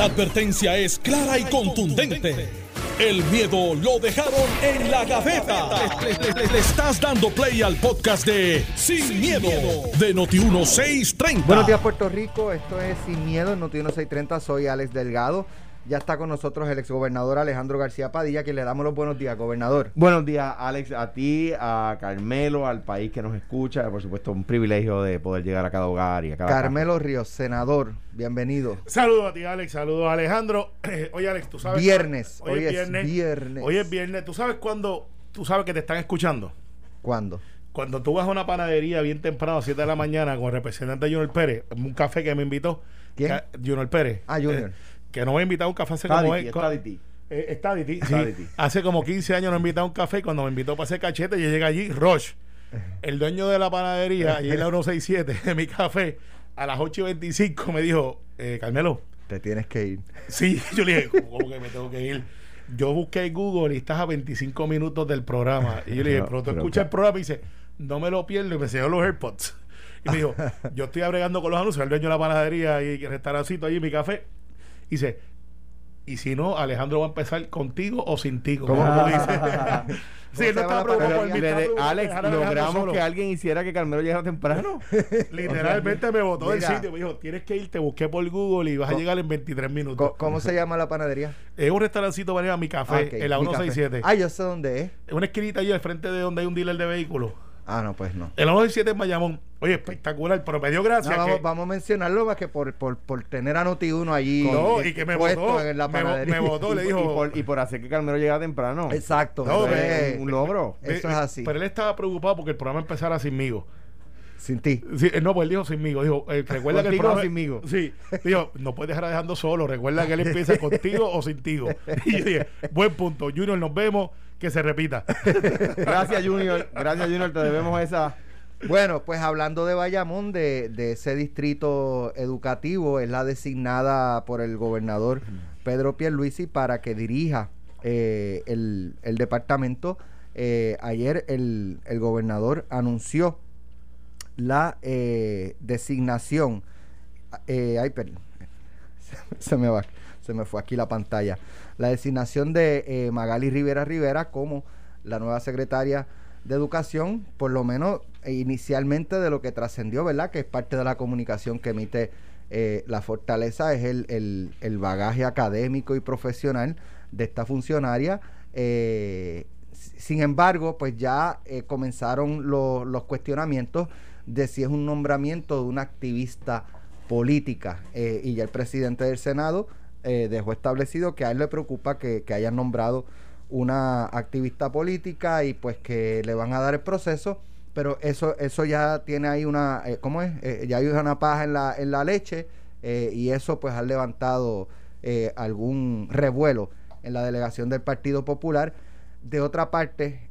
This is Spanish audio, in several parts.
La advertencia es clara y contundente. El miedo lo dejaron en la gaveta. Le, estás dando play al podcast de Sin, miedo, de Noti1630. Buenos días, Puerto Rico. Esto es Sin Miedo en Noti 1630. Soy Alex Delgado. Ya está con nosotros el exgobernador Alejandro García Padilla, que le damos los buenos días, gobernador. Buenos días, Alex, a ti, a Carmelo, al país que nos escucha. Por supuesto, un privilegio de poder llegar a cada hogar y a cada Carmelo Ríos, senador, bienvenido. Saludos a ti, Alex. Saludos a Alejandro. Oye, Alex, tú sabes. Viernes, Hoy, hoy es es viernes. viernes. Hoy es viernes. ¿Tú sabes cuándo? Tú sabes que te están escuchando. ¿Cuándo? Cuando tú vas a una panadería bien temprano, a 7 de la mañana, con el representante Junior Pérez, un café que me invitó. ¿Quién? Junior Pérez. Ah, Junior. Eh, que no me ha invitado a un café hace como. Diti, está Diti. Eh, está Diti, sí. Diti. Hace como 15 años nos invitado a un café y cuando me invitó para hacer cachete, yo llegué allí, Roche, el dueño de la panadería, allí en la 167, de mi café, a las 8 y 25 me dijo, eh, Carmelo, Te tienes que ir. Sí, yo le dije, ¿cómo, que me tengo que ir? Yo busqué en Google y estás a 25 minutos del programa. Y yo le dije, Pero- pero tú escuchas el programa y dice, no me lo pierdo. Y me enseñó los AirPods. Y me dijo, yo estoy abregando con los anuncios, el dueño de la panadería y el restaurancito allí, mi café. Dice, y si no, Alejandro va a empezar contigo o sin ti. como ¿Cómo? tú dices. sí, él no estaba preocupado por por Alex, logramos solo. que alguien hiciera que Carmelo llegara temprano. Literalmente me botó del sitio. Me dijo, tienes que ir, te busqué por Google y vas a llegar en 23 minutos. ¿Cómo se llama la panadería? Es un restaurancito para ir a mi café, Ah, ok, en la mi café. 167. Ah, yo sé dónde es. Es una esquinita allí al frente de donde hay un dealer de vehículos. Ah, no, pues no. En la 167 en Bayamón. Oye, espectacular, pero me dio No, gracia vamos, que... vamos a mencionarlo más que por, por, por tener a Noti 1 allí. No, y que me votó. en la panadería. me votó, le y, dijo... y por, y por hacer que Carmelo llegara temprano. Exacto. No, eso ve- es un logro. Eso es así. Pero él estaba preocupado porque el programa empezara sinmigo. Sin ti. Sí, eh, no, pues él dijo sinmigo. Dijo, eh, recuerda que el ¿Contigo programa... sinmigo? Sí. Dijo, no puedes dejar dejando solo. Recuerda que él empieza contigo o sintigo. Y yo dije, buen punto. Junior, nos vemos. Que se repita. Gracias, Junior. Gracias, Junior. Te debemos esa. Bueno, pues hablando de Bayamón, de, de ese distrito educativo, es la designada por el gobernador Pedro Pierluisi para que dirija eh, el, el departamento. Eh, ayer el, el gobernador anunció la eh, designación. eh, ay, perdón. se me va, se me fue aquí la pantalla. La designación de eh, Magali Rivera Rivera como la nueva secretaria de Educación, por lo menos eh, inicialmente de lo que trascendió, ¿verdad? Que es parte de la comunicación que emite eh, la fortaleza, es el, el- el bagaje académico y profesional de esta funcionaria. Eh, sin embargo, pues ya eh, comenzaron lo- los cuestionamientos de si es un nombramiento de una activista política. eh, y ya el presidente del Senado eh, dejó establecido que a él le preocupa que, que hayan nombrado una activista política y pues que le van a dar el proceso. Pero eso, eso ya tiene ahí una, eh, ¿cómo es? Ya hay una paja en la, en la leche y eso pues ha levantado algún revuelo en la delegación del Partido Popular. De otra parte,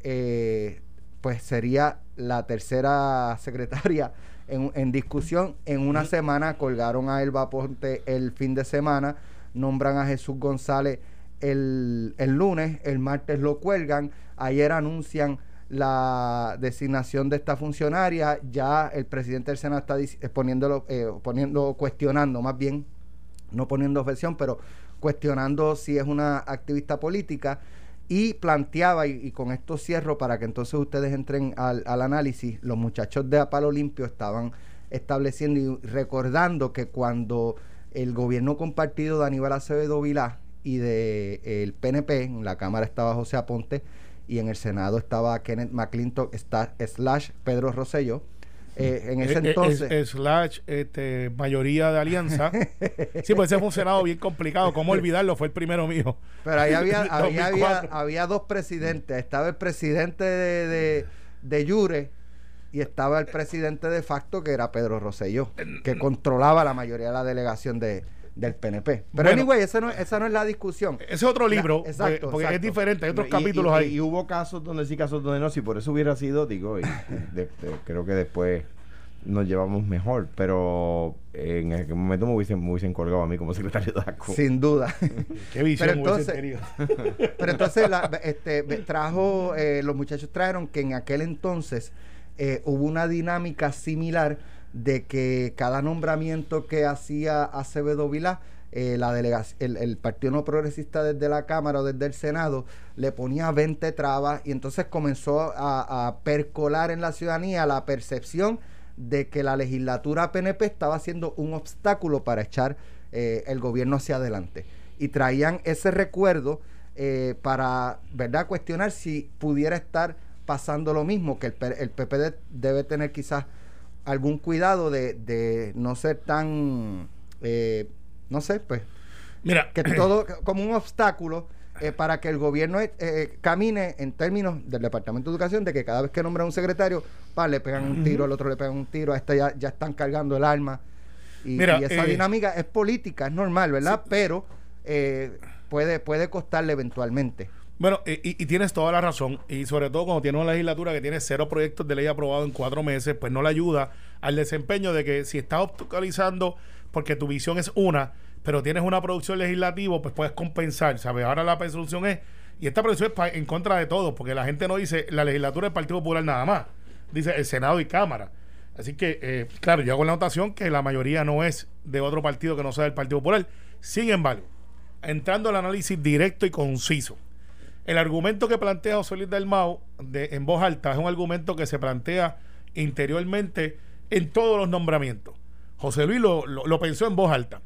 pues sería la tercera secretaria en, en discusión. En una semana colgaron a Elba Ponte el fin de semana, nombran a Jesús González el, el lunes, el martes lo cuelgan, ayer anuncian la designación de esta funcionaria, ya el presidente del Senado está eh, poniéndolo, eh, poniendo, cuestionando más bien, no poniendo objeción, pero cuestionando si es una activista política y planteaba, y, con esto cierro para que entonces ustedes entren al, al análisis, los muchachos de A Palo Limpio estaban estableciendo y recordando que cuando el gobierno compartido de Aníbal Acevedo Vilá y de eh, el PNP, en la Cámara estaba José Aponte y en el Senado estaba Kenneth McClintock slash Pedro Rosselló. Eh, en ese Eh, eh, entonces... es- slash este, mayoría de alianza. sí, pues ese fue un senado bien complicado. ¿Cómo olvidarlo? Fue el primero mío. Pero ahí había, había, había, 2004. había dos presidentes. Estaba el presidente de, de, de Yure y estaba el presidente de facto, que era Pedro Rosselló, que controlaba la mayoría de la delegación de, del PNP. Pero Bueno. anyway, esa no, esa no es la discusión. Ese es otro libro. La- exacto, porque porque es diferente. Hay otros Y- capítulos y, ahí. Y hubo casos donde sí, casos donde no. Si por eso hubiera sido, digo, y de- de- creo que después nos llevamos mejor. Pero en aquel momento me hubiesen, me hubiesen colgado a mí como secretario de ASCO. Sin duda. Qué visión Pero entonces-. Pero entonces la- este, trajo, eh, los muchachos trajeron que en aquel entonces eh, hubo una dinámica similar de que cada nombramiento que hacía Acevedo Vilá eh, la delegación, el, Partido No Progresista desde la Cámara o desde el Senado le ponía 20 trabas y entonces comenzó a, a percolar en la ciudadanía la percepción de que la legislatura PNP estaba siendo un obstáculo para echar eh, el gobierno hacia adelante. Y traían ese recuerdo eh, para, ¿verdad?, cuestionar si pudiera estar pasando lo mismo, que el, el PPD debe tener quizás algún cuidado de, de no ser tan, eh, no sé, pues, Mira, que todo como un obstáculo eh, para que el gobierno eh, camine en términos del Departamento de Educación, de que cada vez que nombra un secretario, pa, le pegan un tiro, al otro le pegan un tiro, a este ya, ya están cargando el arma. Y, Mira, y esa eh, dinámica es política, es normal, ¿verdad? Pero eh, puede, puede costarle eventualmente. Bueno, y, y- tienes toda la razón. Y sobre todo cuando tiene una legislatura que tiene cero proyectos de ley aprobados en cuatro meses, pues no le ayuda al desempeño de que si estás obstaculizando porque tu visión es una, pero tienes una producción legislativa, pues puedes compensar, ¿sabes? Ahora la resolución es, y esta resolución es en contra de todos, porque la gente no dice la legislatura del Partido Popular nada más, dice el Senado y Cámara. Así que, eh, claro, yo hago la anotación que la mayoría no es de otro partido que no sea del Partido Popular. Sin embargo, entrando al análisis directo y conciso, el argumento que plantea José Luis del Mau de, en voz alta es un argumento que se plantea interiormente en todos los nombramientos. José Luis lo, lo- lo pensó en voz alta.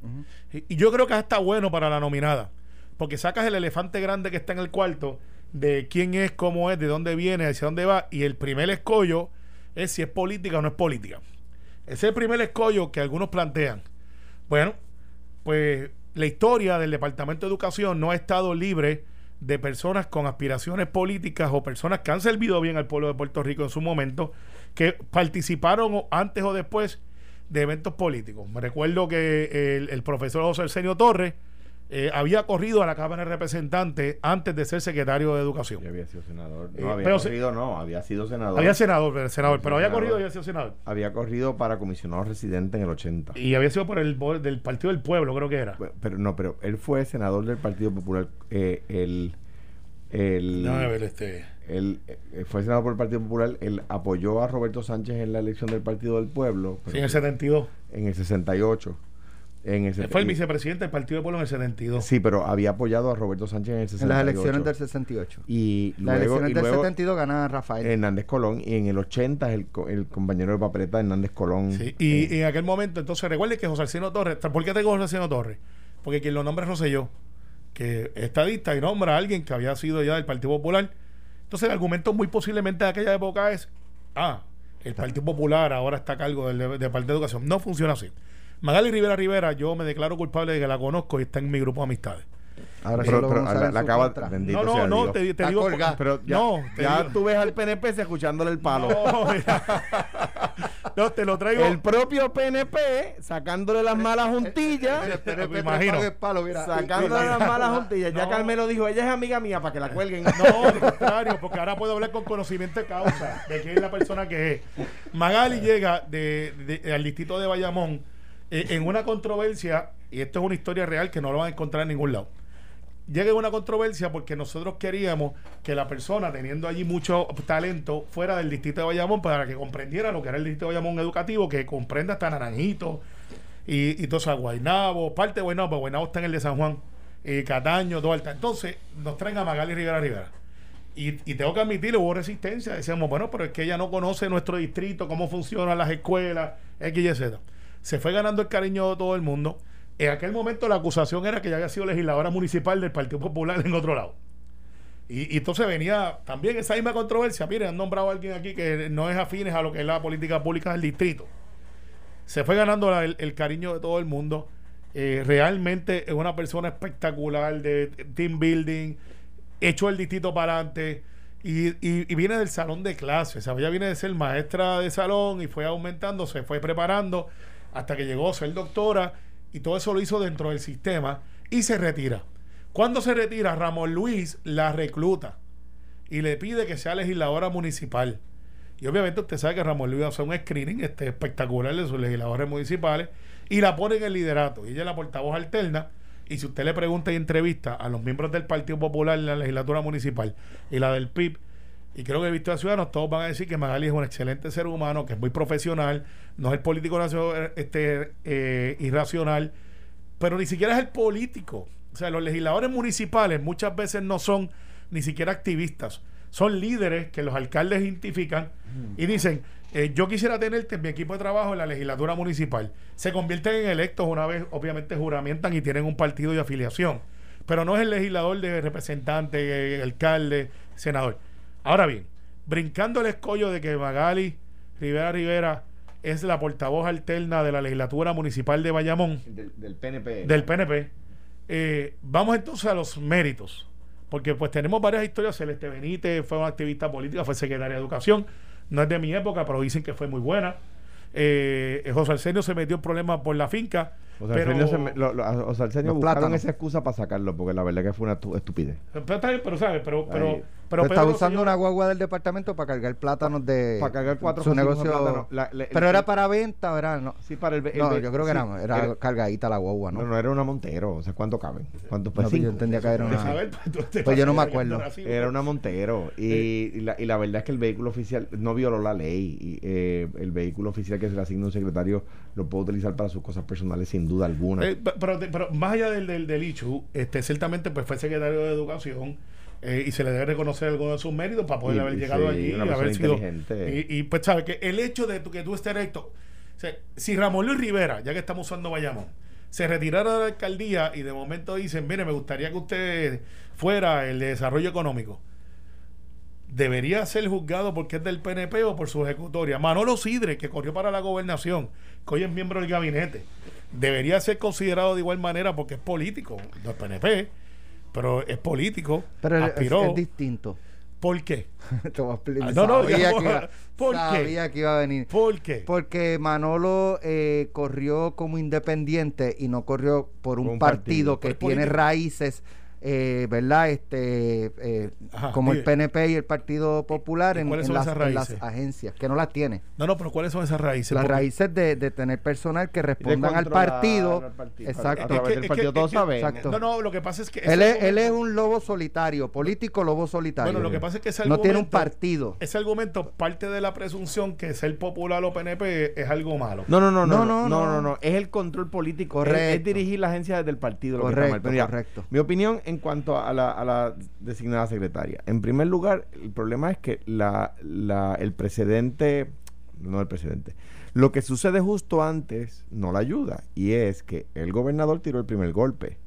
y, y yo creo que hasta bueno para la nominada, porque sacas el elefante grande que está en el cuarto de quién es, cómo es, de dónde viene, hacia dónde va, y el primer escollo es si es política o no es política. Ese es el primer escollo que algunos plantean. Bueno, pues la historia del Departamento de Educación no ha estado libre de personas con aspiraciones políticas o personas que han servido bien al pueblo de Puerto Rico en su momento, que participaron antes o después de eventos políticos. Me recuerdo que el, el profesor José Arsenio Torres eh, había corrido a la Cámara de Representantes antes de ser secretario de Educación. Ya había sido senador. Eh, No, había pero se- corrido, no, había sido senador. Había senador, pero- senador, pero había corrido y había sido senador. Había corrido para comisionado residente en el 80. Y había sido por el del Partido del Pueblo, creo que era. Pero no, pero él fue senador del Partido Popular. Eh, el, el, Déjame ver este. él, eh, fue senador por el Partido Popular. Él apoyó a Roberto Sánchez en la elección del Partido del Pueblo. Sí, pero en el 72. en el 68. En fue el vicepresidente del Partido del Pueblo en el 72. Sí, pero había apoyado a Roberto Sánchez en el 68. En las elecciones del 68. Y Las luego, elecciones y del luego 72 gana Rafael. Hernández Colón. Y en el 80 el, el compañero de papeleta Hernández Colón. Sí, y, eh, y en aquel momento, entonces, recuerde que José Arsenio Torres, ¿por qué tengo José Arsenio Torres? Porque quien lo nombra es Rosselló, que es estadista y nombra a alguien que había sido ya del Partido Popular. Entonces, el argumento muy posiblemente de aquella época es: ah, el Partido Popular ahora está a cargo del, del Partido de Educación. No funciona así. Magali Rivera Rivera, yo me declaro culpable de que la conozco y está en mi grupo de amistades. Ahora pero, sí lo pero vamos a usar la, la acaba. Bendito No, sea no, no, te, te digo. colgada. Pero ya, no, te ya digo- tú ves al PNP escuchándole el palo. No, mira. No, te lo traigo. El propio PNP sacándole las malas juntillas. El PNP Me imagino. el palo, mira. Sacándole las malas juntillas. Ya No. Carmelo dijo, ella es amiga mía para que la cuelguen. No, al contrario, porque ahora puedo hablar con conocimiento de causa de quién es la persona que es. Magali llega de, de- al distrito de Bayamón en una controversia, y esto es una historia real que no lo van a encontrar en ningún lado. Llega una controversia porque nosotros queríamos que la persona, teniendo allí mucho talento, fuera del distrito de Bayamón para que comprendiera lo que era el distrito de Bayamón educativo, que comprenda hasta Naranjito y, y todo eso, Guaynabo, parte de Guaynabo, pero Guaynabo está en el de San Juan, eh, Cataño, Duarte. Entonces, nos traen a Magali Rivera Rivera. Y, y tengo que admitir, hubo resistencia. Decíamos, bueno, pero es que ella no conoce nuestro distrito, cómo funcionan las escuelas, X y Z. Se fue ganando el cariño de todo el mundo. En aquel momento la acusación era que ella había sido legisladora municipal del Partido Popular en otro lado. Y, entonces venía también esa misma controversia. Miren, han nombrado a alguien aquí que no es afines a lo que es la política pública del distrito. Se fue ganando el, el cariño de todo el mundo. Eh, realmente es una persona espectacular de team building, echó el distrito para adelante y, y- y viene del salón de clases. O sea, ella viene de ser maestra de salón y fue aumentando, se fue preparando hasta que llegó a ser doctora y todo eso lo hizo dentro del sistema y se retira. Cuando se retira, Ramón Luis la recluta y le pide que sea legisladora municipal. Y obviamente usted sabe que Ramón Luis hace un screening este, espectacular de sus legisladores municipales y la pone en el liderato. Y ella es la portavoz alterna. Y si usted le pregunta y entrevista a los miembros del Partido Popular en la legislatura municipal y la del PIB, y creo que he visto a Ciudadanos, todos van a decir que Magali es un excelente ser humano, que es muy profesional, no es el político este, eh, irracional, pero ni siquiera es el político. O sea, los legisladores municipales muchas veces no son ni siquiera activistas, son líderes que los alcaldes identifican y dicen, eh, yo quisiera tenerte en mi equipo de trabajo en la legislatura municipal. Se convierten en electos una vez, obviamente, juramentan y tienen un partido de afiliación. Pero no es el legislador de representante, eh, alcalde, senador. Ahora bien, brincando el escollo de que Magali Rivera Rivera es la portavoz alterna de la legislatura municipal de Bayamón, Del, del PNP. del PNP, eh, vamos entonces a los méritos. Porque pues tenemos varias historias. Celeste Benítez fue una activista política, fue secretaria de Educación. No es de mi época, pero dicen que fue muy buena. Eh, José Arsenio se metió en problemas por la finca. Sea, pero, Arsenio se me- lo- sea, Arsenio buscaron plátanos. esa excusa para sacarlo, porque la verdad que fue una estu- estupidez. pero pero ¿sabes? Pero, pero, Ahí. Pero Pedro usando Rosselló- una guagua del departamento para cargar plátanos de Para cargar cuatro su negocio. plátano. La- pero el- era para venta, ¿verdad? No, Sí, para el... no yo creo que sí, era, era cargadita la guagua, ¿no? No, no, era una Montero. O sea, ¿cuánto caben? ¿Cuántos No, pues yo entendía que era una. saber, pues, Pues yo no me acuerdo. Era una Montero. Y, y la, y la verdad es que el vehículo oficial no violó la ley. Y, eh, el vehículo oficial que se le asigna a un secretario lo puede utilizar para sus cosas personales sin duda alguna. Eh, pe- pero, pero más allá del, del, del hecho, este, ciertamente pues fue secretario de Educación eh, y se le debe reconocer algunos de sus méritos para poder Y- haber llegado sí, allí y haber sido. Y, y, pues sabe que el hecho de tu- que tú estés electo, o sea, si Ramón Luis Rivera, ya que estamos usando Bayamón, se retirara de la alcaldía y de momento dicen, mire, me gustaría que usted fuera el de desarrollo económico. Debería ser juzgado porque es del PNP o por su ejecutoria. Manolo Sidre, que corrió para la gobernación, que hoy es miembro del gabinete, debería ser considerado de igual manera porque es político, no es PNP, pero es político, Pero es, aspiró. es distinto. ¿Por qué? Te voy a explicar. Ah, no, no, sabía, ya- que iba, ¿por qué? sabía que iba a venir. ¿Por qué? Porque Manolo eh, corrió como independiente y no corrió por un, Por un partido, partido. que tiene político. raíces, eh, ¿verdad? Este, eh, Ajá, como el. PNP y el Partido Popular ¿Y en, en las, en las agencias, que no las tiene. No, no, pero ¿cuáles son esas raíces? Las Porque- raíces de, de tener personal que respondan al partido. al partido. Exacto. A través Es que- del es partido que- todos es que-. Exacto. No, no, lo que pasa es que... Él es, él es argumento- un lobo solitario, político lobo solitario. Bueno, lo que pasa es que ese no tiene un argumento- partido. Ese argumento parte de la presunción que ser popular o PNP es algo malo. No, no, no, no, No, no, no, no, no. no, no, es el control político, es- Correcto. es, dirigir la agencia desde el partido. Lo que está Correcto, mal. Pero mira, correcto. Mi opinión en cuanto a la, a la designada secretaria. En primer lugar, el problema es que la, el precedente, no el precedente, lo que sucede justo antes no la ayuda. Y es que el gobernador tiró el primer golpe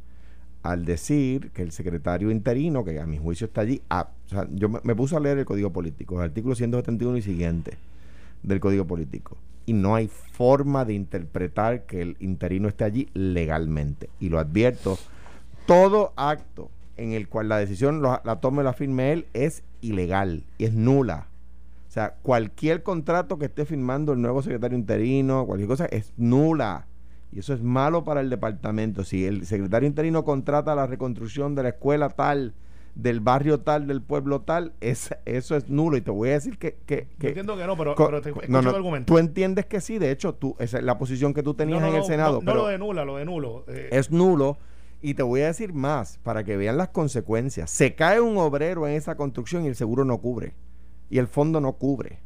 al decir que el secretario interino, que a mi juicio está allí, ah, o sea, yo me puse a leer el Código Político, el artículo 171 y siguiente del Código Político. Y no hay forma de interpretar que el interino esté allí legalmente. Y lo advierto, todo acto en el cual la decisión lo- la tome o la firme él es ilegal y es nula. O sea, cualquier contrato que esté firmando el nuevo secretario interino, cualquier cosa, es nula. Y eso es malo para el departamento. Si el secretario interino contrata la reconstrucción de la escuela tal, del barrio tal, del pueblo tal, es, eso es nulo. Y te voy a decir que... que, Yo que entiendo que no, pero, pero te escucho no, no, el argumento. Tú entiendes que sí, de hecho, tú, esa es la posición que tú tenías No, en el Senado. No, no pero lo de nula, lo de nulo. Eh, es nulo. Y te voy a decir más, para que vean las consecuencias. Se cae un obrero en esa construcción y el seguro no cubre. Y el fondo no cubre.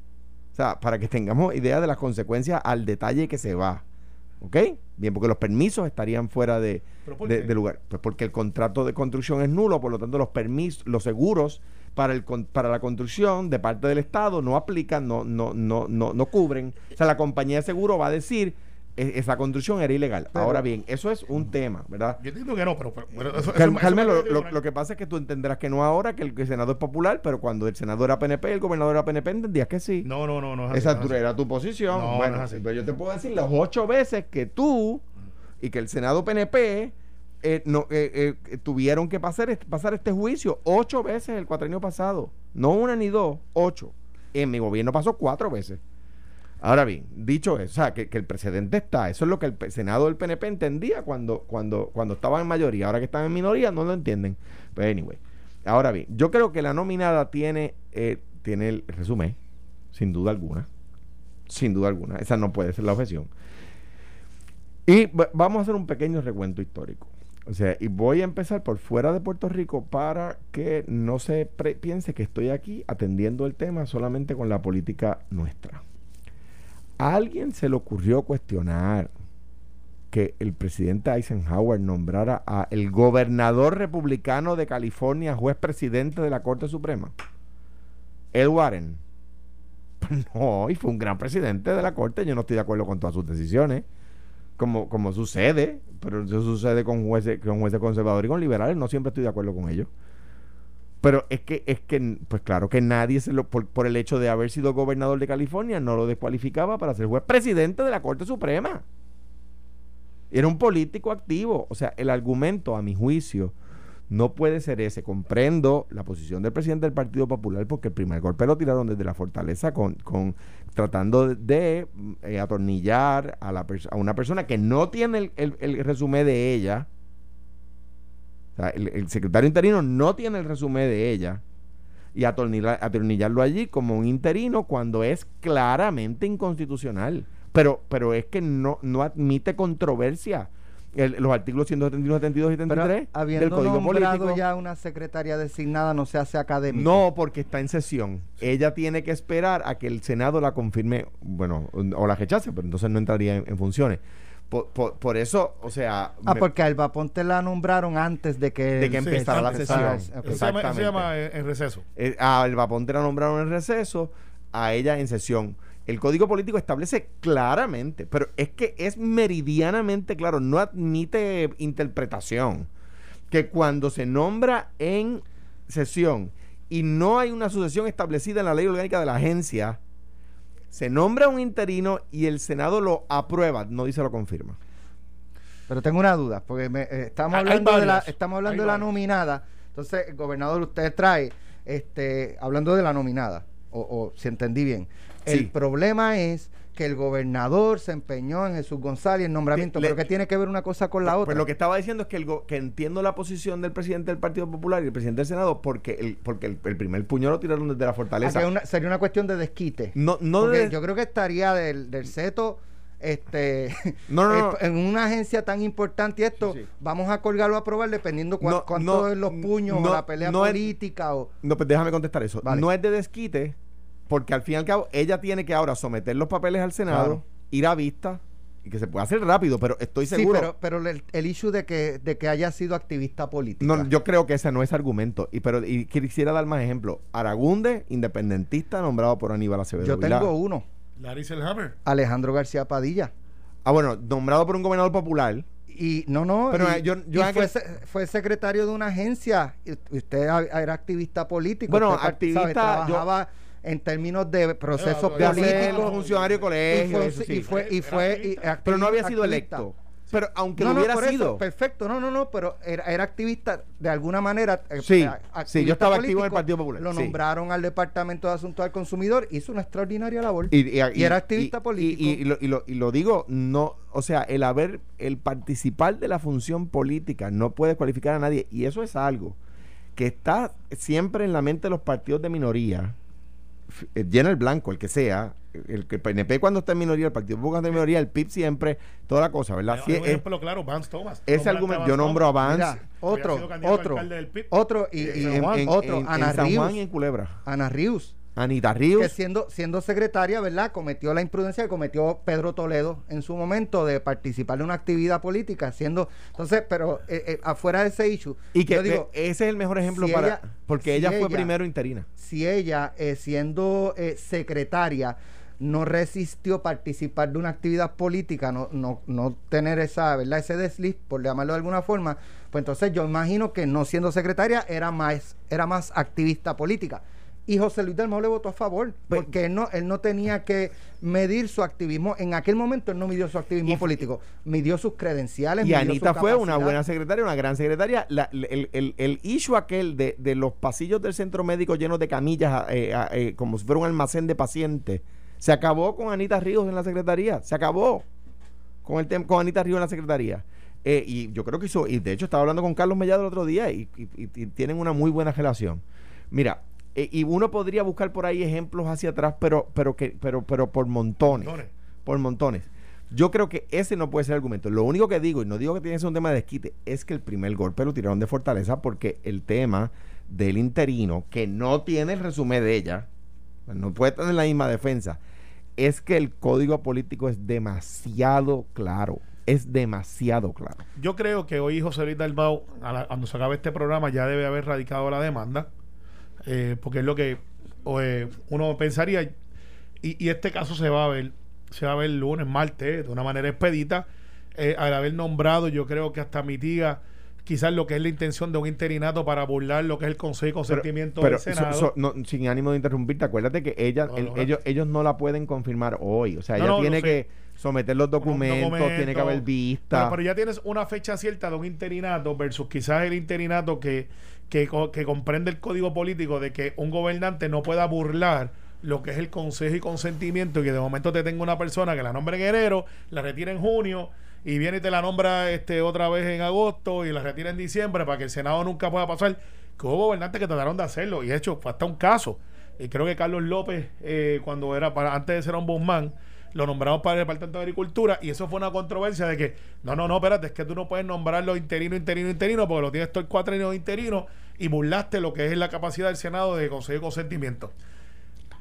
O sea, para que tengamos idea de las consecuencias al detalle que se va. ¿Ok? Bien, porque los permisos estarían fuera de, ¿Pero por de- lugar. Pues porque el contrato de construcción es nulo, por lo tanto los permisos, los seguros para el con- para la construcción de parte del Estado no aplican, no, no, no, no, no cubren. O sea, la compañía de seguro va a decir "E- esa construcción era ilegal. Pero- Ahora bien, eso es un tema, ¿verdad? Yo entiendo que no, pero... pero, pero eso, Cal- eso- Carmelo, eso lo, parece lo que pasa es que tú entenderás que no ahora, que el, que el Senado es popular, pero cuando el Senado era PNP el gobernador era PNP, entendías que sí. No, no, no. no es así, Esa no es era tu posición. No, bueno, no es así. pero yo te puedo decir las ocho veces que tú y que el Senado PNP eh, no, eh, eh, tuvieron que pasar, est- pasar este juicio ocho veces el cuatrenio pasado. No una ni dos, ocho. En mi gobierno pasó cuatro veces. Ahora bien, dicho eso, o sea, que, el precedente está. Eso es lo que el Senado del PNP entendía cuando, cuando, cuando estaba en mayoría. Ahora que están en minoría, no lo entienden. Pero anyway. Ahora bien, yo creo que la nominada tiene, eh, tiene el resumen, sin duda alguna. Sin duda alguna. Esa no puede ser la objeción. Y va- vamos a hacer un pequeño recuento histórico. O sea, y voy a empezar por fuera de Puerto Rico para que no se piense que estoy aquí atendiendo el tema solamente con la política nuestra. A alguien se le ocurrió cuestionar que el presidente Eisenhower nombrara a el gobernador republicano de California juez presidente de la Corte Suprema? El Warren. Pues no, y fue un gran presidente de la Corte. Yo no estoy de acuerdo con todas sus decisiones, como, como sucede, pero eso sucede con jueces, con jueces conservadores y con liberales. No siempre estoy de acuerdo con ellos. Pero es que, es que, pues claro que nadie se lo, por, por el hecho de haber sido gobernador de California, no lo descualificaba para ser juez presidente de la Corte Suprema. Era un político activo. O sea, el argumento, a mi juicio, no puede ser ese. Comprendo la posición del presidente del Partido Popular porque el primer golpe lo tiraron desde la fortaleza con, con tratando de, eh, atornillar a, la a, una persona que no tiene el, el, el resumen de ella. O sea, el, el, secretario interino no tiene el resumen de ella. Y atornillar, atornillarlo allí como un interino cuando es claramente inconstitucional. Pero, pero es que no, no admite controversia. El, los artículos 171, 72 y 73 Pero, del Código nombrado Político. ya una secretaria designada no se hace académico. No, porque está en sesión. Ella tiene que esperar a que el Senado la confirme, bueno, o la rechace, pero entonces no entraría en, en funciones. Por, por, por, eso, o sea... Ah, me, porque a Alba Ponte la nombraron antes de que, de que empezara sí, la sesión. Okay. Exactamente. Se llama, se llama en receso. Eh, a Alba Ponte la nombraron en receso, a ella en sesión. El código político establece claramente, pero es que es meridianamente claro, no admite interpretación, que cuando se nombra en sesión y no hay una sucesión establecida en la ley orgánica de la agencia, se nombra un interino y el Senado lo aprueba, no dice lo confirma. Pero tengo una duda, porque me, eh, estamos hablando de la, estamos hablando de la nominada. Entonces, gobernador, usted trae, este, hablando de la nominada, o, o si entendí bien. El problema es que el gobernador se empeñó en Jesús González el nombramiento, Le, pero que tiene que ver una cosa con la pues, otra. Pues lo que estaba diciendo es que, el que entiendo la posición del presidente del Partido Popular y el presidente del Senado porque el, porque el, el primer puño lo tiraron desde la fortaleza. Una, sería una cuestión de desquite. No, no de, yo creo que estaría del, del CETO este no, no, no. en una agencia tan importante y esto sí, sí. vamos a colgarlo a probar dependiendo cuánto es los puños o la pelea política es, o no pues déjame contestar eso vale. no es de desquite porque al fin y al cabo ella tiene que ahora someter los papeles al Senado, Claro. ir a vista y que se pueda hacer rápido, pero estoy seguro. Sí, pero, pero el, el, issue de que, de que haya sido activista política. No, yo creo que ese no es argumento. Y pero y quisiera dar más ejemplos. Aragunde, independentista, nombrado por Aníbal Acevedo. Yo tengo Vilá. uno. Larry Selhammer. Alejandro García Padilla. Ah, bueno, nombrado por un gobernador popular. Y no, no, pero y, yo, yo y fue, fue, secretario de una agencia. Usted era activista político. Bueno, usted, activista. ¿sabe? Trabajaba yo, en términos de procesos políticos. funcionario de colegio. Y fue, sí. y fue, y fue y pero no había sido activista. electo. Pero aunque no, lo hubiera no, sido. Eso, perfecto, no, no, no, pero era, era activista de alguna manera. Sí, sí yo estaba político, activo en el Partido Popular. Lo sí. nombraron al Departamento de Asuntos al Consumidor, hizo una extraordinaria labor. Y, y, y era activista político. Y, lo, lo, y, lo, digo, no, o sea, el haber, el participar de la función política no puede cualificar a nadie. Y eso es algo que está siempre en la mente de los partidos de minoría llena el blanco, el que sea, el que el PNP cuando está en minoría, el Partido Popular en minoría, el PIB siempre, toda la cosa, ¿verdad? Sí, un ejemplo claro, Vance Thomas. Ese argumento, yo nombro a Vance. Mira, otro, otro, otro, y, y, en, en, otro, en, Ana en San Ríos, Juan y en Culebra. Ana Ríos. Anita Ríos. Que siendo, siendo secretaria, ¿verdad? Cometió la imprudencia que cometió Pedro Toledo en su momento de participar en una actividad política, siendo. Entonces, pero eh, eh, afuera de ese issue. Y que digo, ese es el mejor ejemplo si para. Ella, porque si ella fue ella, primero interina. Si ella, eh, siendo secretaria, no resistió participar de una actividad política, no, no, no tener esa, ¿verdad? ese desliz, por llamarlo de alguna forma, pues entonces yo imagino que no siendo secretaria era más, era más activista política. Y José Luis Dalmau le votó a favor, porque él no, él no tenía que medir su activismo. En aquel momento él no midió su activismo y, político, midió sus credenciales. Y Anita fue una buena secretaria, una gran secretaria. La, el, el, el, issue aquel de, de, los pasillos del centro médico llenos de camillas, eh, eh, como si fuera un almacén de pacientes, se acabó con Anita Ríos en la secretaría. Se acabó con, el con Anita Ríos en la secretaría. Eh, y yo creo que hizo, y de hecho estaba hablando con Carlos Mellado el otro día y, y, y tienen una muy buena relación. Mira, eh, y uno podría buscar por ahí ejemplos hacia atrás, pero, pero, que, pero, pero por montones, montones. Por montones. Yo creo que ese no puede ser el argumento. Lo único que digo, y no digo que tiene que ser un tema de desquite, es que el primer golpe lo tiraron de fortaleza porque el tema del interino, que no tiene el resumen de ella, no puede tener la misma defensa, es que el código político es demasiado claro es demasiado claro. Yo creo que hoy José Luis Dalmau, cuando se acabe este programa, ya debe haber radicado la demanda, eh, porque es lo que o, eh, uno pensaría. Y, y este caso se va a ver, se va a ver lunes, martes, de una manera expedita. Eh, al haber nombrado, yo creo que hasta mitiga quizás lo que es la intención de un interinato para burlar lo que es el Consejo de Consentimiento Pero del Senado. so- so- no, sin ánimo de interrumpirte, acuérdate que ella, No, el- no, ellos, ellos no la pueden confirmar hoy. O sea, ella tiene que someter los documentos, documento. tiene que haber vista. Pero, pero ya tienes una fecha cierta de un interinato versus quizás el interinato que, que, que comprende el código político de que un gobernante no pueda burlar lo que es el consejo y consentimiento y que de momento te tenga una persona que la nombre en enero, la retira en junio y viene y te la nombra este otra vez en agosto y la retira en diciembre para que el Senado nunca pueda pasar. Que hubo gobernantes que trataron de hacerlo y de hecho fue hasta un caso. Y creo que Carlos López, eh, cuando era para antes de ser ombudsman, lo nombramos para el Departamento de Agricultura y eso fue una controversia de que, no, no, no, espérate, es que tú no puedes nombrarlo interino, interino, interino, porque lo tienes todo el cuatro años interino y burlaste lo que es la capacidad del Senado de conseguir consentimiento.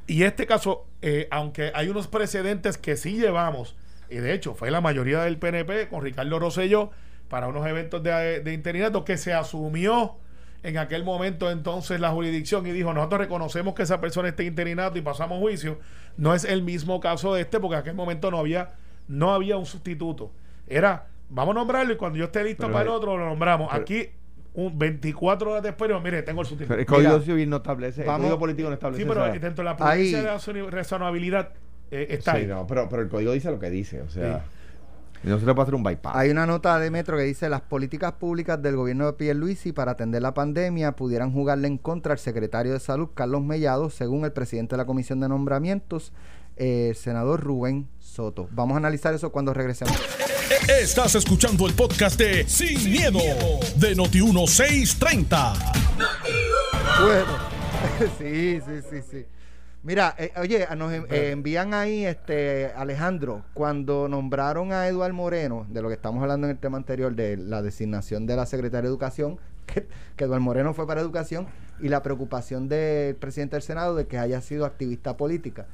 Y este caso, eh, aunque hay unos precedentes que sí llevamos, y de hecho fue la mayoría del PNP con Ricardo Rosselló para unos eventos de, de interinato que se asumió en aquel momento entonces la jurisdicción y dijo, nosotros reconocemos que esa persona esté interinato y pasamos juicio. No es el mismo caso de este porque en aquel momento no había, no había un sustituto. Era, vamos a nombrarlo y cuando yo esté listo Pero, para el eh, otro lo nombramos. pero- Aquí, un 24 horas después, mire, tengo el sustituto. Pero el Código Mira, Civil no establece, el vamos- Código Político no establece. Sí, pero esa- dentro de la Ahí- prudencia de la razon- razonabilidad eh, está Sí, ahí. no, pero, pero el Código dice lo que dice, o sea, y no se le puede hacer un bypass. Hay una nota de Metro que dice las políticas públicas del gobierno de Pierluisi para atender la pandemia pudieran jugarle en contra al secretario de Salud, Carlos Mellado, según el presidente de la Comisión de Nombramientos, eh, el senador Rubén Soto. Vamos a analizar eso cuando regresemos. Estás escuchando el podcast de Sin, miedo, de Noti1630. Bueno, sí, sí, sí, sí. Mira, eh, oye, nos en- eh, envían ahí, este Alejandro, cuando nombraron a Eduard Moreno, de lo que estamos hablando en el tema anterior, de la designación de la secretaria de Educación, que, que Eduard Moreno fue para Educación, y la preocupación del presidente del Senado de que haya sido activista política.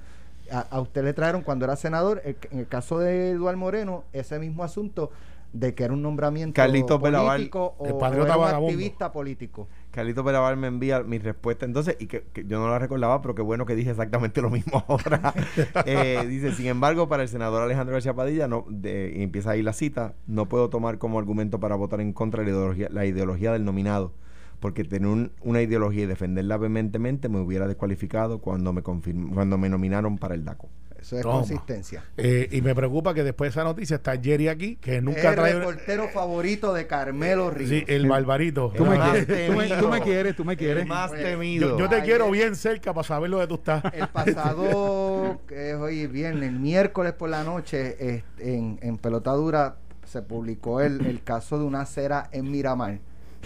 A, a usted le trajeron cuando era senador, el- en el caso de Eduard Moreno, ese mismo asunto de que era un nombramiento Carlitos Belaval, político o, el o patriota era un vagabundo. activista político. Carlito Peraval me envía mi respuesta entonces, y que, que yo no la recordaba, pero qué bueno que dije exactamente lo mismo ahora. Eh, dice, sin embargo, para el senador Alejandro García Padilla, no, de- y empieza ahí la cita, no puedo tomar como argumento para votar en contra de la ideología, la ideología del nominado, porque tener un- una ideología y defenderla vehementemente me hubiera descualificado cuando me, confirm- cuando me nominaron para el DACO. Eso es Toma. consistencia. Eh, y me preocupa que después de esa noticia está Jerry aquí, que nunca el trae... reportero favorito de Carmelo Ríos. Sí, el barbarito. Tú me, quieres, tú, me, tú me quieres, tú me quieres. El más Pues, temido. yo, yo te Ayer- quiero bien cerca para saber lo que tú estás. El pasado, que es hoy viernes, el miércoles por la noche, este, en, en Pelotadura se publicó el, el caso de una acera en Miramar,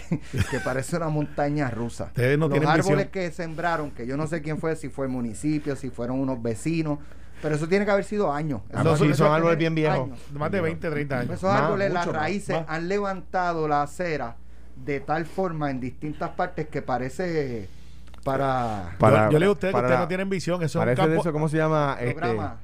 que parece una montaña rusa. Ustedes no Los tienen árboles visión. que sembraron, que yo no sé quién fue, si fue el municipio, si fueron unos vecinos, pero eso tiene que haber sido años. Ah, Eso- no, son tiene árboles bien viejos. años. Más de 20, 30 años. Esos Más, árboles, las raíces más. han levantado la acera de tal forma en distintas partes que parece para... Para- yo, yo le digo a ustedes que ustedes no tienen visión. Eso es un Parece de campo... eso, ¿cómo se llama? Este,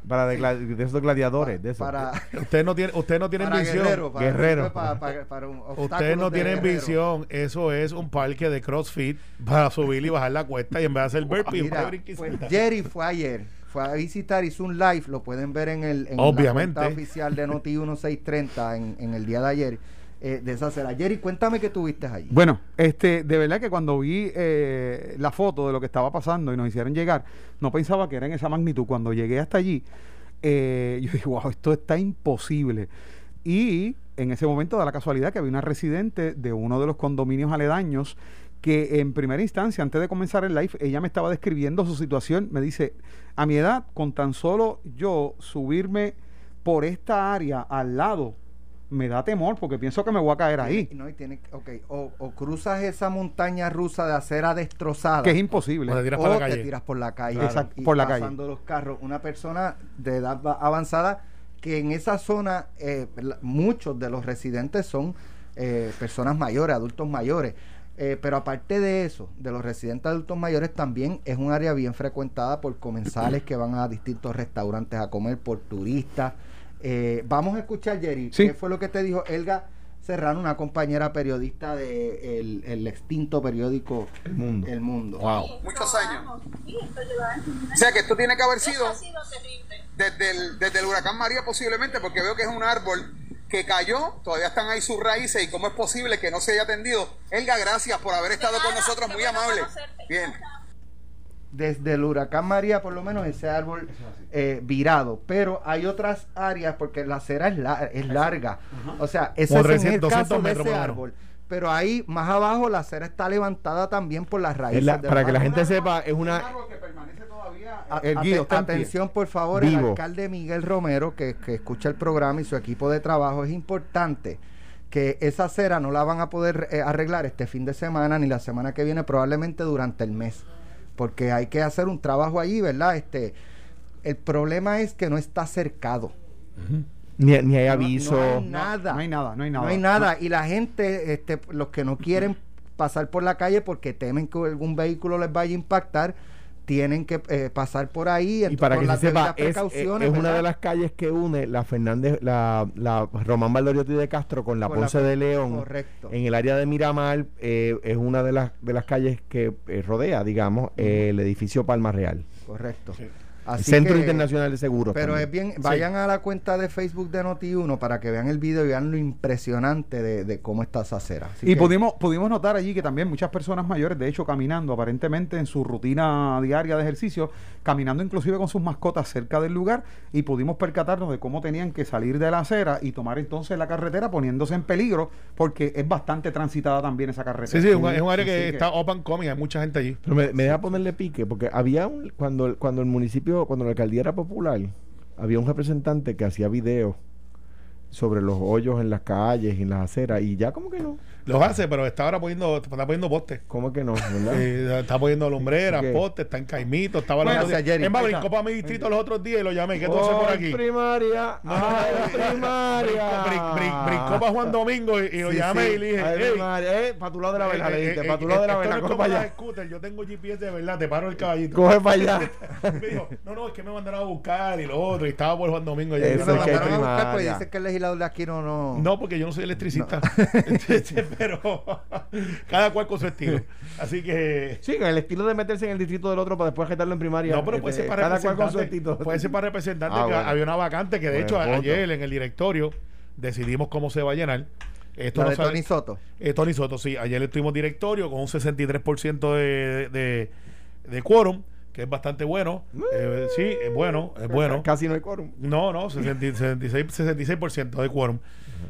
para de, Sí. gla- de esos gladiadores, de eso. para, Ustedes no tienen, ustedes no tienen visión. guerrero, para, Guerrero. para- para- para un Ustedes no tienen guerrero. visión. Eso es un parque de CrossFit para subir y bajar la cuesta y en vez de hacer burpee, Mira, pues Jerry fue ayer, fue a visitar, hizo un live, lo pueden ver en el en Obviamente. la oficial de Noti 1630 en, en el día de ayer eh, de esa acera. Jerry, cuéntame qué tuviste allí. Bueno, este, de verdad que cuando vi eh, la foto de lo que estaba pasando y nos hicieron llegar, no pensaba que era en esa magnitud. Cuando llegué hasta allí, eh, yo dije, wow, esto está imposible. Y en ese momento da la casualidad que había una residente de uno de los condominios aledaños que en primera instancia, antes de comenzar el live, ella me estaba describiendo su situación. Me dice, a mi edad, con tan solo yo subirme por esta área al lado, me da temor porque pienso que me voy a caer ahí. No, y tiene, ok, o, o cruzas esa montaña rusa de acera destrozada. Que es imposible. O te tiras o para la te calle. tiras por la calle. Exacto, y por la calle. pasando los carros. Una persona de edad va- avanzada que en esa zona eh, muchos de los residentes son eh, personas mayores, adultos mayores. Eh, pero aparte de eso, de los residentes adultos mayores, también es un área bien frecuentada por comensales que van a distintos restaurantes a comer, por turistas. Eh, vamos a escuchar, Jerry, Sí. qué fue lo que te dijo Elga Serrano, una compañera periodista de el, el extinto periódico El mundo. El Mundo. muchos años. O sea que esto tiene que haber sido desde el, desde el huracán María posiblemente, porque veo que es un árbol que cayó, todavía están ahí sus raíces y cómo es posible que no se haya atendido. Elga, gracias por haber estado con nosotros, muy amable. Bien. Desde el huracán María, por lo menos, ese árbol eh, virado. Pero hay otras áreas, porque la acera es, la- es larga. O sea, ese es en el 300, caso 200 de ese menos. Pero ahí, más abajo, la acera está levantada también por las raíces. Es la- para que la gente sepa, es una. A- El ate- guío está en pie. atención, por favor, el alcalde Miguel Romero, que, que escucha el programa y su equipo de trabajo, es importante que esa acera no la van a poder eh, arreglar este fin de semana ni la semana que viene, probablemente durante el mes, porque hay que hacer un trabajo allí, ¿verdad? Este, el problema es que no está cercado. Ni, ni hay No- aviso. No, hay nada. no hay nada, no hay nada. No hay nada. Y la gente, este, los que no quieren pasar por la calle porque temen que algún vehículo les vaya a impactar, tienen que eh, pasar por ahí. Y para que se las sepa, es, es- precauciones, es una ¿verdad? de las calles que une la Fernández, la, la Román Valdoriotti de Castro con la Con Ponce Pon- de León. Correcto. En el área de Miramar eh, es una de las, de las calles que eh, rodea, digamos, eh, el edificio Palma Real. Correcto. Sí. Así Centro que- Internacional de Seguros. Pero también. es bien, vayan a la cuenta de Facebook de Noti1 para que vean el video y vean lo impresionante de, de cómo está esa acera. Así Y que- pudimos, pudimos notar allí que también muchas personas mayores, de hecho, caminando aparentemente en su rutina diaria de ejercicio, caminando inclusive con sus mascotas cerca del lugar, y pudimos percatarnos de cómo tenían que salir de la acera y tomar entonces la carretera poniéndose en peligro, porque es bastante transitada también esa carretera. Sí, sí, es un, es un área que está open coming, hay mucha gente allí. Pero me, me deja ponerle pique, porque había un, cuando, cuando el municipio, cuando la alcaldía era popular, había un representante que hacía videos sobre los hoyos en las calles y en las aceras, y ya como que no, Los hace, pero está ahora poniendo, está poniendo postes. como que no, ¿verdad? Eh, está poniendo lumbreras, ¿Qué? postes, está en Caimito, estaba Bueno, de- Jerry, Es más, brincó para mi distrito los otros días y lo llamé. ¿Qué tú haces por ¡Ay, aquí? primaria! No, ¡Ay, brin- primaria! brin- brin- brincó para Juan Domingo y, y lo Sí, llamé sí. y le dije, Ay, "Ey, primaria, eh, para tu lado de la eh, le eh, dijiste, eh, para tu lado de la es coge para allá. scooter, yo tengo GPS de verdad, te paro el caballito. Coge para allá. Me dijo, no, no, es que me mandaron a buscar y lo otro, y estaba por Juan Domingo. y yo, Me mandaron a buscar, pues primaria. dice que el legislador de aquí no... No, no, porque yo no soy electricista. Pero cada cual con su estilo. Así que. Sí, el estilo de meterse en el distrito del otro para después ajetarlo en primaria. No, pero puede este, ser para cada cual con su representante. estilo. Puede ser para representante. Ah, que bueno. Había una vacante que, de hecho, ayer en el directorio decidimos cómo se va a llenar. Esto la no de Tony Soto. Eh, Tony Soto, sí. Ayer estuvimos directorio con un 63% de, de, de quórum, que es bastante bueno. Eh, sí, es bueno, es bueno. Casi no hay quórum. No, no, 60 66%, 66 de quórum.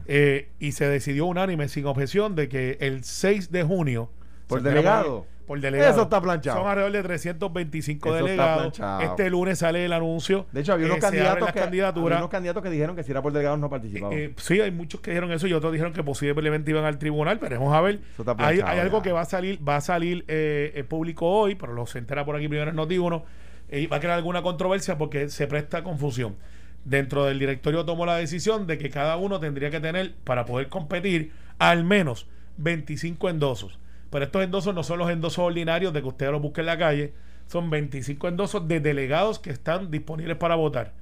Eh, y se decidió unánime, sin objeción, de que el 6 de junio. ¿Por delegado? Por, delegado. Eso está planchado. Son alrededor de 325 Eso delegados. Este lunes sale el anuncio. De hecho, había Eh, unos candidatos que había unos candidatos que dijeron que si era por delegados no participaban. Eh, sí, hay muchos que dijeron eso y otros dijeron que posiblemente iban al tribunal. Veremos a ver. Eso está Hay, planchado hay algo que va a salir, va a salir eh, eh, público hoy, pero lo se entera por aquí primero en Noti1. y va a crear alguna controversia porque se presta confusión. Dentro del directorio tomó la decisión de que cada uno tendría que tener, para poder competir, al menos 25 endosos. Pero estos endosos no son los endosos ordinarios de que usted los busque en la calle, son 25 endosos de delegados que están disponibles para votar.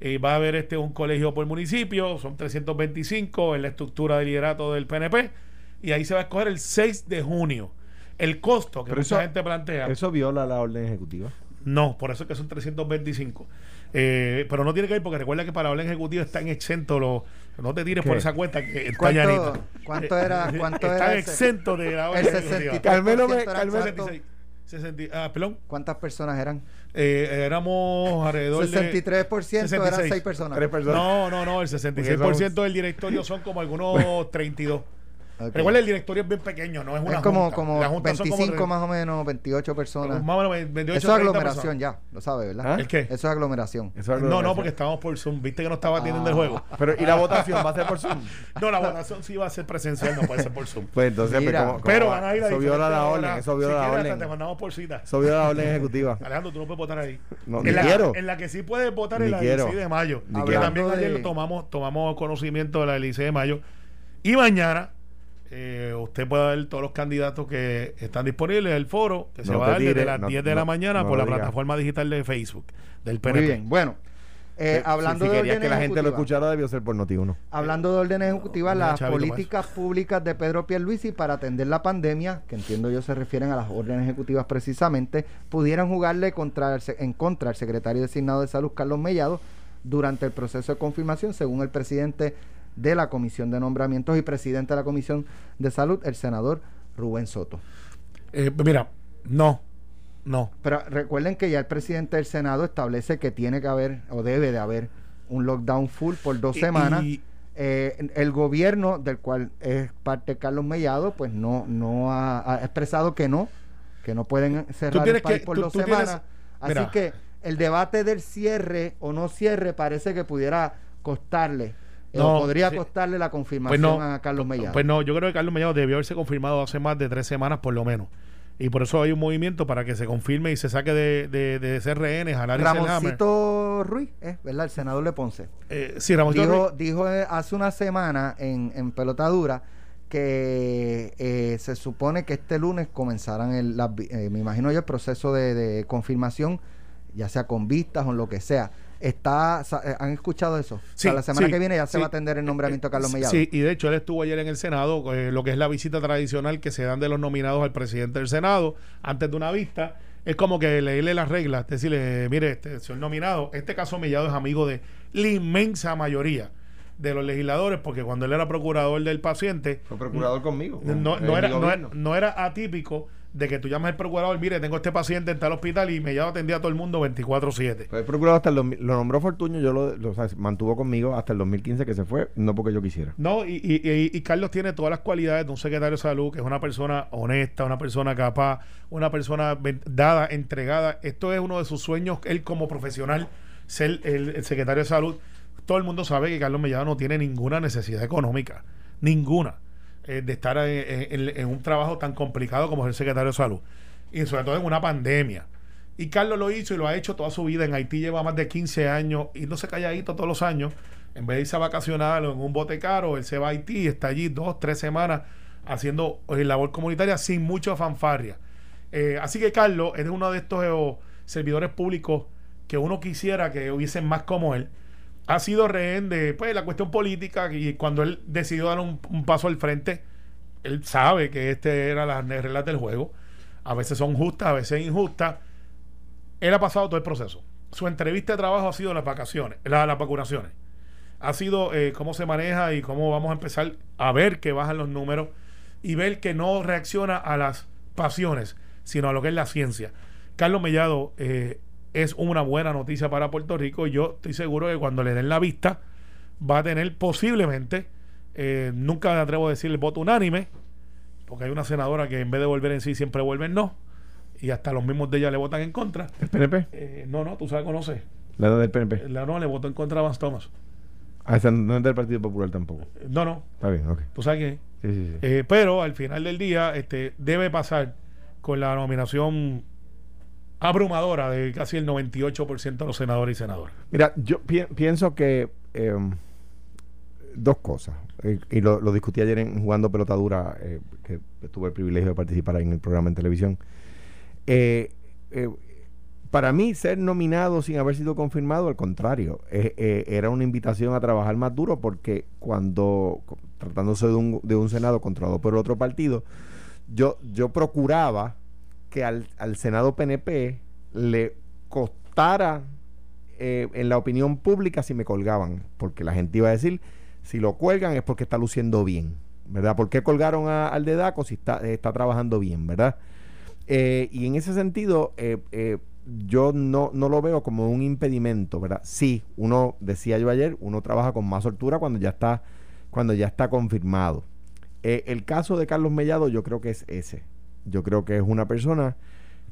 Eh, va a haber este un colegio por municipio, son 325 en la estructura de liderato del PNP, y ahí se va a escoger el 6 de junio. El costo que Pero mucha eso- gente plantea. Eso viola la orden ejecutiva. No, por eso es que son 325. Eh, pero no tiene que ir porque recuerda que para la orden ejecutiva están exentos los. No te tires ¿Qué? por esa cuenta que está ¿Cuánto- cuánto era- cuánto están exentos de la orden El ejecutiva. 63% Carmelo me- eran Carmelo- cuánto- 66. 60 ah, perdón. ¿Cuántas personas eran? Eh, éramos alrededor 63% de. eran 66. 6 personas. No, no, no. El 66% del directorio son como algunos 32. Ok. Recuerda, el directorio es bien pequeño, no es una es como, junta. como La junta son 25 como más o menos, 28 personas. Más o menos 28, Eso es 30 aglomeración personas. ya, lo sabe, ¿verdad? ¿Ah? ¿El qué? Eso es aglomeración. Eso es No, no, aglomeración. porque estábamos por Zoom. Viste que no estaba atendiendo el Ah. juego. Pero, ¿y la votación va a ser por Zoom? No, la votación sí va a ser presencial, no puede ser por Zoom. Pues entonces, Mira, pues, ¿cómo- Pero cómo van va? a ir a Eso viola la orden. Eso Si viola la orden. Te mandamos por cita. Eso viola la orden ejecutiva. Alejandro, tú no puedes votar ahí. No, en, ni la, quiero. en la que sí puedes votar es la del quiero. 16 de mayo. Ni que también ayer tomamos, tomamos conocimiento de la del 16 de mayo. Y mañana eh, usted puede ver todos los candidatos que están disponibles el foro, que se va a dar desde las no- 10 de la mañana por la plataforma digital de Facebook del PNP. Muy bien, bueno. Eh, hablando si de querías órdenes que la gente lo escuchara, debió ser por Noti1. Hablando de órdenes ejecutivas, las chavito, políticas públicas de Pedro Pierluisi para atender la pandemia, que entiendo yo se refieren a las órdenes ejecutivas precisamente, pudieran jugarle contra el en contra al secretario designado de Salud, Carlos Mellado, durante el proceso de confirmación, según el presidente de la Comisión de Nombramientos y presidente de la Comisión de Salud, el senador Rubén Soto. Eh, mira, no, no. Pero recuerden que ya el presidente del Senado establece que tiene que haber o debe de haber un lockdown full por dos Y- semanas. y- Eh, el gobierno del cual es parte Carlos Mellado, pues no, no ha, ha expresado que no, que no pueden cerrar el país que- por tú- dos tú tienes- semanas. Así mira. que el debate del cierre o no cierre parece que pudiera costarle, No, o podría costarle la Pues confirmación no, a Carlos Mellado. Pues no, yo creo que Carlos Mellado debió haberse confirmado hace más de tres semanas por lo menos. Y por eso hay un movimiento para que se confirme y se saque de, de, de rehenes a Larry Selhammer. Ramoncito Ruiz, eh, ¿verdad? El senador de Ponce. Eh, sí, Ramoncito dijo, Ruiz- dijo eh, hace una semana en, en Pelotadura que eh, se supone que este lunes comenzarán el, vi- eh, me imagino yo el proceso de, de confirmación, ya sea con vistas o lo que sea. Está, eh, ¿Han escuchado eso? o sea, Sí, la semana sí, que viene ya se sí. va a atender el nombramiento de Carlos Eh, Mellado. Sí, y de hecho él estuvo ayer en el Senado, eh, lo que es la visita tradicional que se dan de los nominados al presidente del Senado antes de una vista. Es como que leerle las reglas, decirle, mire, este señor nominado, este caso Mellado es amigo de la inmensa mayoría de los legisladores, porque cuando él era procurador del paciente, Fue procurador conmigo. no, con- no en era, mi no, gobierno. era, no era atípico de que tú llamas al procurador, mire, tengo este paciente en tal hospital y Mellado atendía a todo el mundo 24-7. Fue procurador hasta el 2000, lo nombró Fortuño, yo lo, lo- o sea, mantuvo conmigo hasta el 2015 que se fue, no porque yo quisiera. No, y, y- y- y Carlos tiene todas las cualidades de un secretario de salud, que es una persona honesta, una persona capaz, una persona dada, entregada. Esto es uno de sus sueños, él como profesional, ser el, el secretario de salud. Todo el mundo sabe que Carlos Mellado no tiene ninguna necesidad económica, ninguna, eh, de estar en, un trabajo tan complicado como es el secretario de salud. Y sobre todo en una pandemia. Y Carlos lo hizo y lo ha hecho toda su vida. En Haití lleva más de 15 años y no se calladito todos los años. En vez de irse a vacacionar o en un bote caro, él se va a Haití y está allí dos, tres semanas haciendo eh, labor comunitaria sin mucha fanfarria. Eh, así que Carlos es uno de estos servidores públicos que uno quisiera que hubiesen más como él. Ha sido rehén de pues, la cuestión política y cuando él decidió dar un, paso al frente, él sabe que este era las reglas del juego. A veces son justas, a veces injustas. Él ha pasado todo el proceso. Su entrevista de trabajo ha sido las vacaciones, la- las vacunaciones. Ha sido eh, cómo se maneja y cómo vamos a empezar a ver que bajan los números y ver que no reacciona a las pasiones, sino a lo que es la ciencia. Carlos Mellado eh, es una buena noticia para Puerto Rico y yo estoy seguro que cuando le den la vista va a tener posiblemente, eh, nunca me atrevo a decir el voto unánime, porque hay una senadora que en vez de volver en sí siempre vuelve en no, y hasta los mismos de ella le votan en contra. ¿El PNP? Eh, no, no, tú sabes, conoces. La del PNP. La no le votó en contra a Vance Thomas. Ah, esa no es del Partido Popular tampoco. Eh, No, no, Está bien, ok. tú sabes que. Sí, sí, sí. Eh, pero al final del día, este, debe pasar con la nominación abrumadora de casi el 98% de los senadores y senadoras. Mira, yo pi- pienso que eh, dos cosas, eh, y lo, discutí ayer en Jugando Pelotadura, eh, que tuve el privilegio de participar en el programa en televisión. Eh, para mí, ser nominado sin haber sido confirmado, al contrario, era una invitación a trabajar más duro porque cuando, tratándose de un, de un Senado controlado por otro partido, yo, yo procuraba que al, al Senado PNP le costara eh, en la opinión pública si me colgaban, porque la gente iba a decir, si lo cuelgan es porque está luciendo bien, ¿verdad? ¿Por qué colgaron a- al de Daco si está, está trabajando bien, ¿verdad? Eh, y en ese sentido, eh, eh, yo no, no lo veo como un impedimento, ¿verdad? Sí, uno, decía yo ayer, uno trabaja con más soltura cuando ya está, cuando ya está confirmado. Eh, el caso de Carlos Mellado yo creo que es ese. Yo creo que es una persona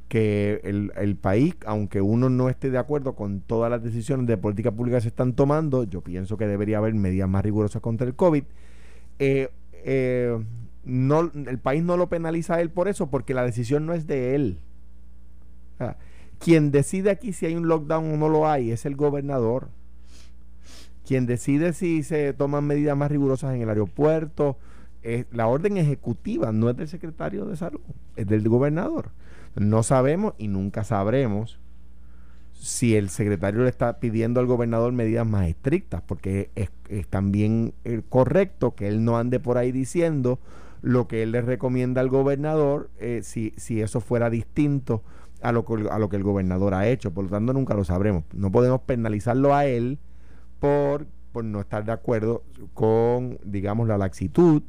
que el, el país, aunque uno no esté de acuerdo con todas las decisiones de política pública que se están tomando, yo pienso que debería haber medidas más rigurosas contra el COVID. Eh, eh, no, el país no lo penaliza a él por eso, porque la decisión no es de él. Quien decide aquí si hay un lockdown o no lo hay es el gobernador. Quien decide si se toman medidas más rigurosas en el aeropuerto, es la orden ejecutiva no es del secretario de salud, es del gobernador. No sabemos y nunca sabremos si el secretario le está pidiendo al gobernador medidas más estrictas, porque es, también eh, correcto que él no ande por ahí diciendo lo que él le recomienda al gobernador eh, si, si eso fuera distinto a lo, a lo que el gobernador ha hecho. Por lo tanto, nunca lo sabremos. No podemos penalizarlo a él por, por no estar de acuerdo con, digamos, la laxitud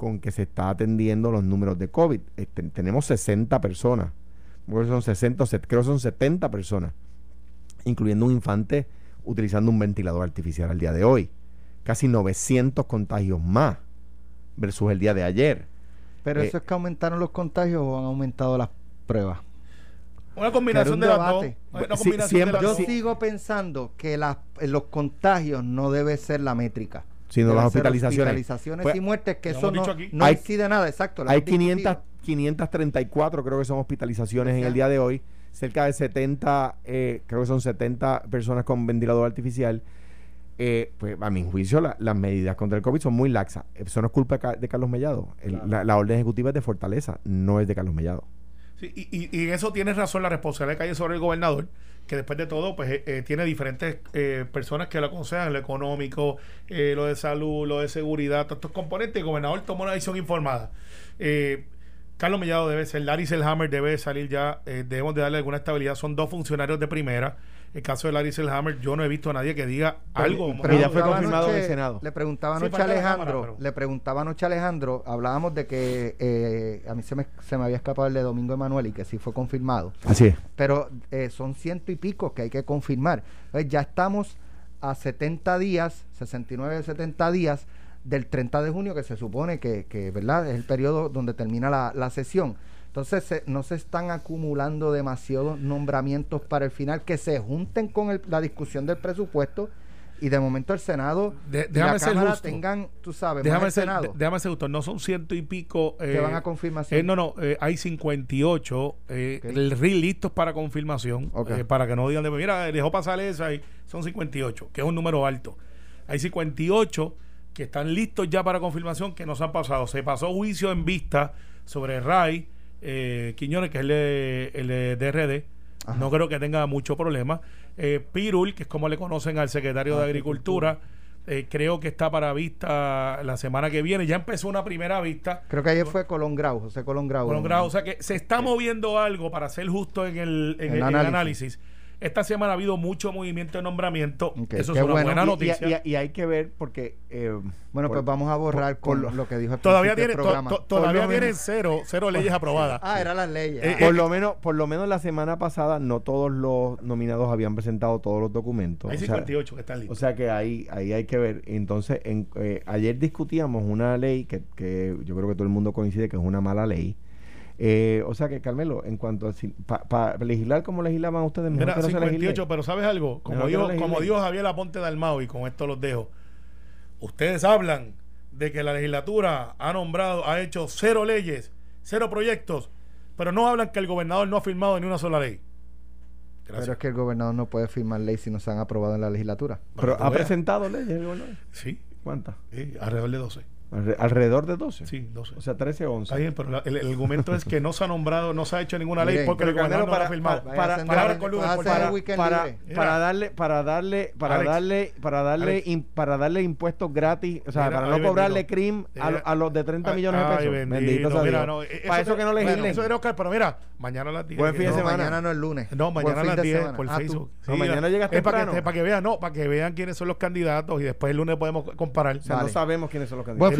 con que se está atendiendo los números de COVID. Este, tenemos 60 personas, creo que son 60, creo que son 70 personas, incluyendo un infante utilizando un ventilador artificial al día de hoy. Casi 900 contagios más versus el día de ayer. Pero eso eh, es que aumentaron los contagios o han aumentado las pruebas. Una combinación de las Yo sigo pensando que los contagios no debe ser la métrica. Sino las hospitalizaciones. hospitalizaciones pues, y muertes, que eso no, no hay, incide nada, exacto. Hay 500, 534 creo que son hospitalizaciones en el día de hoy. Cerca de 70, eh, creo que son 70 personas con ventilador artificial. Eh, pues a mi juicio las medidas contra el COVID son muy laxas. Eso no es culpa de, Carlos Mellado. la, orden ejecutiva es de Fortaleza, no es de Carlos Mellado y, en eso tienes razón la responsabilidad que hay sobre el gobernador, que después de todo, pues eh, eh, tiene diferentes eh, personas que lo aconsejan, lo económico, lo de salud, lo de seguridad, todos estos componentes. El gobernador tomó una decisión informada. Carlos Mellado debe ser, Larry Selhammer debe salir ya, debemos de darle alguna estabilidad. Son dos funcionarios de primera el caso de Larry Selhammer, yo no he visto a nadie que diga algo. Pero ya fue confirmado en el Senado. Le preguntaba anoche a Alejandro, le preguntaba anoche a Alejandro, hablábamos de que eh, a mí se me, se me había escapado el de Domingo Emanuel y que sí fue confirmado. Así es. Pero eh, son ciento y pico que hay que confirmar. ya estamos a 70 días, 69, 70 días del 30 de junio, que se supone que, que ¿verdad? es el periodo donde termina la, la sesión. Entonces no se están acumulando demasiados nombramientos para el final que se junten con la discusión del presupuesto y de momento el Senado de, la Cámara tengan, tú sabes, déjame ser, Senado. déjame ser justo, no son ciento y pico que van a eh, confirmación. Eh, no, no, eh, hay 58 eh, listos para confirmación, para que no digan de mira, dejó pasar eso ahí, son 58, que es un número alto. Hay 58 que están listos ya para confirmación que nos han pasado. Se pasó juicio en vista sobre RAI eh, Quiñones, que es el de, DRD. No creo que tenga mucho problema. Eh, Pirul, que es como le conocen al secretario de Agricultura, eh, creo que está para vista la semana que viene. Ya empezó una primera vista. Creo que ayer fue Colón Grau, José Colón Grau. Colón Grau, o sea que se está moviendo algo para ser justo en el, en análisis esta semana ha habido mucho movimiento de nombramiento. Eso es una buena noticia. Y, hay que ver porque... Eh, bueno, pues vamos a borrar con lo que dijo el Todavía, tiene, todavía tienen cero, cero leyes aprobadas. ah, eran las leyes. Eh, por, lo menos, por lo menos la semana pasada no todos los nominados habían presentado todos los documentos. Hay 58 que están listos. O sea que ahí, ahí hay que ver. Entonces, en, eh, ayer discutíamos una ley que, que yo creo que todo el mundo coincide que es una mala ley eh, o sea que, Carmelo, en cuanto a para legislar como legislaban ustedes, mejor Mira, 58, pero ¿sabes algo? Como dijo, como dijo Javier Aponte Dalmau, y con esto los dejo, ustedes hablan de que la legislatura ha nombrado, ha hecho cero leyes, cero proyectos, pero no hablan que el gobernador no ha firmado ni una sola ley. Pero es que el gobernador no puede firmar leyes si no se han aprobado en la legislatura. Pero ha presentado leyes el gobernador. Sí. ¿Cuántas? Sí, alrededor de 12. Alrededor de 12. Sí, 12. O sea, 13 o 11. Está bien, pero el, argumento es que no se ha nombrado, no se ha hecho ninguna ley porque el gobernador no para, ha firmado. Para, para, para, para, darle, para darle, para darle, para darle, para darle impuestos gratis, o sea, para no cobrarle CRIM a, los de 30 millones de pesos. Bendito, sea Dios. para eso que no legislen. Eso era Oscar, pero mira, mañana a las 10. Buen fin de semana. Mañana no el lunes. No, mañana a las 10 por ah, Facebook. No, mañana llegas temprano. Para que vean, no, para que vean quiénes son los candidatos y después el lunes podemos comparar. O sea, no sabemos quiénes son los candidatos.